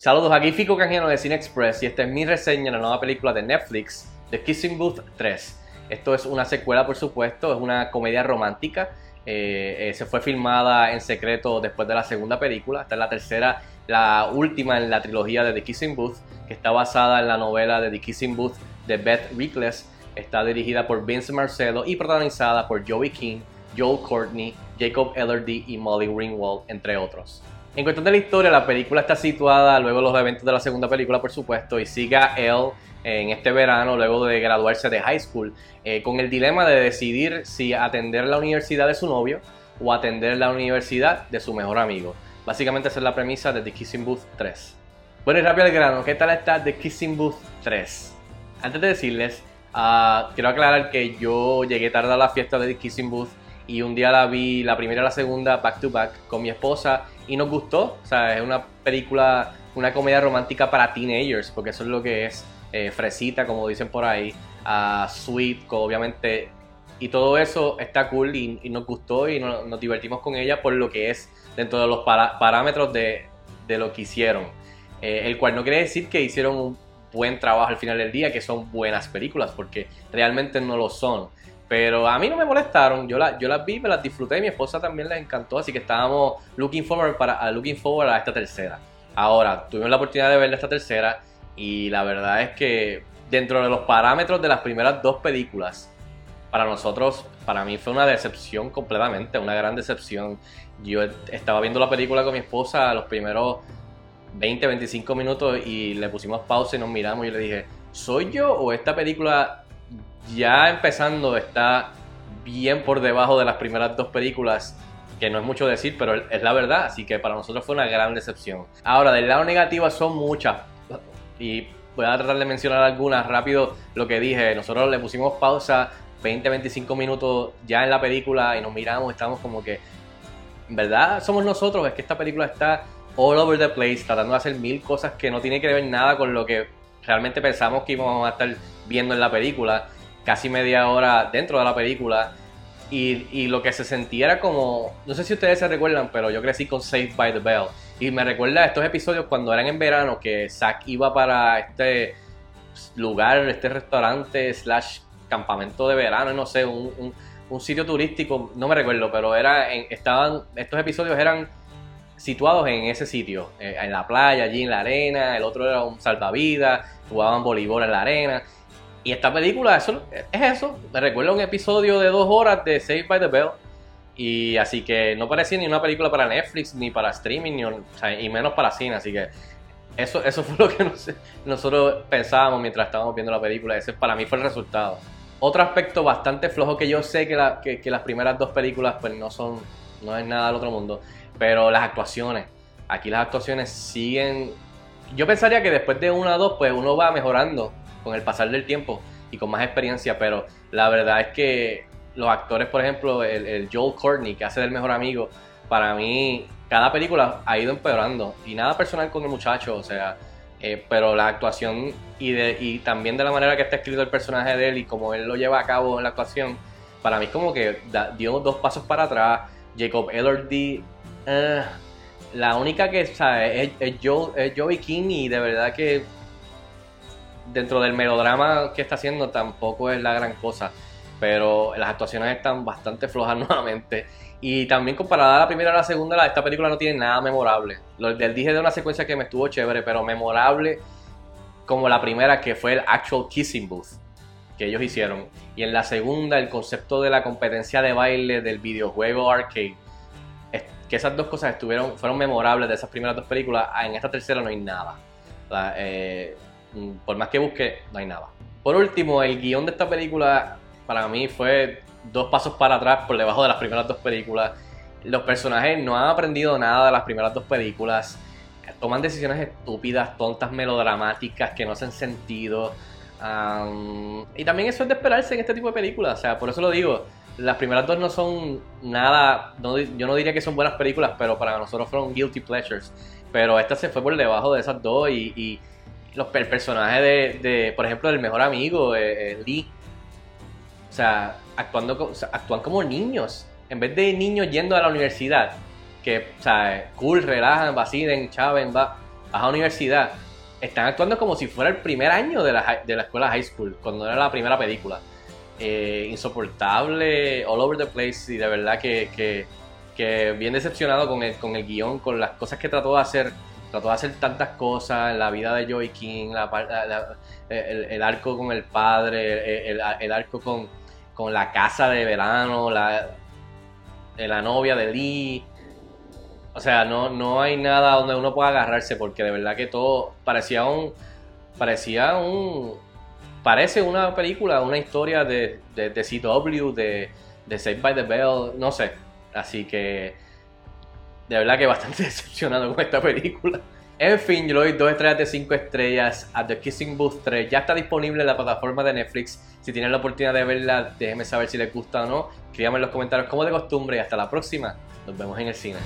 Saludos, aquí Fico Canjeno de Cine Express y esta es mi reseña de la nueva película de Netflix, The Kissing Booth 3. Esto es una secuela, por supuesto, es una comedia romántica. Eh, eh, se fue filmada en secreto después de la segunda película. Esta es la tercera, la última en la trilogía de The Kissing Booth, que está basada en la novela de The Kissing Booth de Beth Rickless. Está dirigida por Vince Marcelo y protagonizada por Joey King, Joel Courtney, Jacob Ellerdy y Molly Ringwald, entre otros. En cuestión de la historia, la película está situada luego los eventos de la segunda película, por supuesto, y sigue a él en este verano, luego de graduarse de high school, eh, con el dilema de decidir si atender la universidad de su novio o atender la universidad de su mejor amigo. Básicamente esa es la premisa de The Kissing Booth 3. Bueno, y rápido al grano, ¿qué tal está The Kissing Booth 3? Antes de decirles, uh, quiero aclarar que yo llegué tarde a la fiesta de The Kissing Booth y un día la vi, la primera y la segunda, back to back, con mi esposa y nos gustó. O sea, es una película, una comedia romántica para teenagers, porque eso es lo que es eh, fresita, como dicen por ahí, uh, sweet, obviamente. Y todo eso está cool y, nos gustó y nos, divertimos con ella por lo que es dentro de los parámetros de, de, lo que hicieron. Eh, el cual no quiere decir que hicieron un buen trabajo al final del día, que son buenas películas, porque realmente no lo son. Pero a mí no me molestaron, yo, la, yo las vi, me las disfruté, mi esposa también les encantó, así que estábamos looking forward, para, looking forward a esta tercera. Ahora, tuvimos la oportunidad de ver esta tercera y la verdad es que dentro de los parámetros de las primeras dos películas, para nosotros, para mí fue una decepción completamente, una gran decepción. Yo estaba viendo la película con mi esposa los primeros 20, 25 minutos y le pusimos pausa y nos miramos y le dije, ¿soy yo o esta película ya empezando está bien por debajo de las primeras dos películas, que no es mucho decir, pero es la verdad, así que para nosotros fue una gran decepción. Ahora, del lado negativo son muchas, y voy a tratar de mencionar algunas rápido lo que dije, nosotros le pusimos pausa 20-25 minutos ya en la película y nos miramos, estamos como que, verdad somos nosotros, es que esta película está all over the place, tratando de hacer mil cosas que no tiene que ver nada con lo que realmente pensamos que íbamos a estar viendo en la película casi media hora dentro de la película. Y, lo que se sentía era como, no sé si ustedes se recuerdan, pero yo crecí con Saved by the Bell. Y me recuerda estos episodios cuando eran en verano, que Zack iba para este lugar, este restaurante, slash campamento de verano, no sé, un, sitio turístico, no me recuerdo, pero era estaban, estos episodios eran situados en ese sitio, eh, en la playa, allí en la arena, el otro era un salvavidas, jugaban voleibol en la arena. Y esta película eso, es eso. Me recuerda un episodio de dos horas de Saved by the Bell. Y así que no parecía ni una película para Netflix, ni para streaming, ni, y menos para cine. Así que eso, eso fue lo que nosotros pensábamos mientras estábamos viendo la película. Ese para mí fue el resultado. Otro aspecto bastante flojo que yo sé que, que, las primeras dos películas pues no son, no es nada del otro mundo, pero las actuaciones. Aquí las actuaciones siguen... Yo pensaría que después de una o dos pues uno va mejorando con el pasar del tiempo y con más experiencia, pero la verdad es que los actores, por ejemplo, el, Joel Courtney, que hace del mejor amigo, para mí, cada película ha ido empeorando. Y nada personal con el muchacho, o sea, eh, pero la actuación y, también de la manera que está escrito el personaje de él y como él lo lleva a cabo en la actuación, para mí es como que dio dos pasos para atrás. Jacob Elordi, eh, la única que sabe es, es, Joe, es Joey King de verdad que dentro del melodrama que está haciendo tampoco es la gran cosa. Pero las actuaciones están bastante flojas nuevamente. Y también comparada a la primera y la segunda, esta película no tiene nada memorable. Lo del dije de una secuencia que me estuvo chévere, pero memorable como la primera que fue el actual kissing booth que ellos hicieron. Y en la segunda, el concepto de la competencia de baile del videojuego arcade. que esas dos cosas estuvieron, fueron memorables de esas primeras dos películas. En esta tercera no hay nada. Eh, Mm, por más que busque, no hay nada. Por último, el guion de esta película para mí fue dos pasos para atrás por debajo de las primeras dos películas. Los personajes no han aprendido nada de las primeras dos películas. Toman decisiones estúpidas, tontas, melodramáticas que no hacen sentido. y también eso es de esperarse en este tipo de películas. O sea, por eso lo digo. Las primeras dos no son nada. yo no diría que son buenas películas, pero para nosotros fueron guilty pleasures. Pero esta se fue por debajo de esas dos y los, el personaje de, por ejemplo, del mejor amigo, eh, eh, Lee. O sea, actuando, actúan como niños. En vez de niños yendo a la universidad, que, o sea, cool, relajan, vacilen, chaven, va. vas a universidad, están actuando como si fuera el primer año de la, de la escuela high school, cuando era la primera película. Eh, insoportable, all over the place, y de verdad que, que, que bien decepcionado con el, con el guion, con las cosas que trató de hacer. Trató de hacer tantas cosas la vida de Joey King, la, el, arco con el padre, el, arco con, con, la casa de verano, la, la novia de Lee. O sea, no, no hay nada donde uno pueda agarrarse porque de verdad que todo parecía un... Parecía un... Parece una película, una historia de, de, de CW, de, de Saved by the Bell, no sé. Así que de verdad que bastante decepcionado con esta película. En fin, yo le doy 2 estrellas de 5 estrellas a The Kissing Booth 3. Ya está disponible en la plataforma de Netflix. Si tienen la oportunidad de verla, déjenme saber si les gusta o no. Escríbanme en los comentarios como de costumbre y hasta la próxima. Nos vemos en el cine.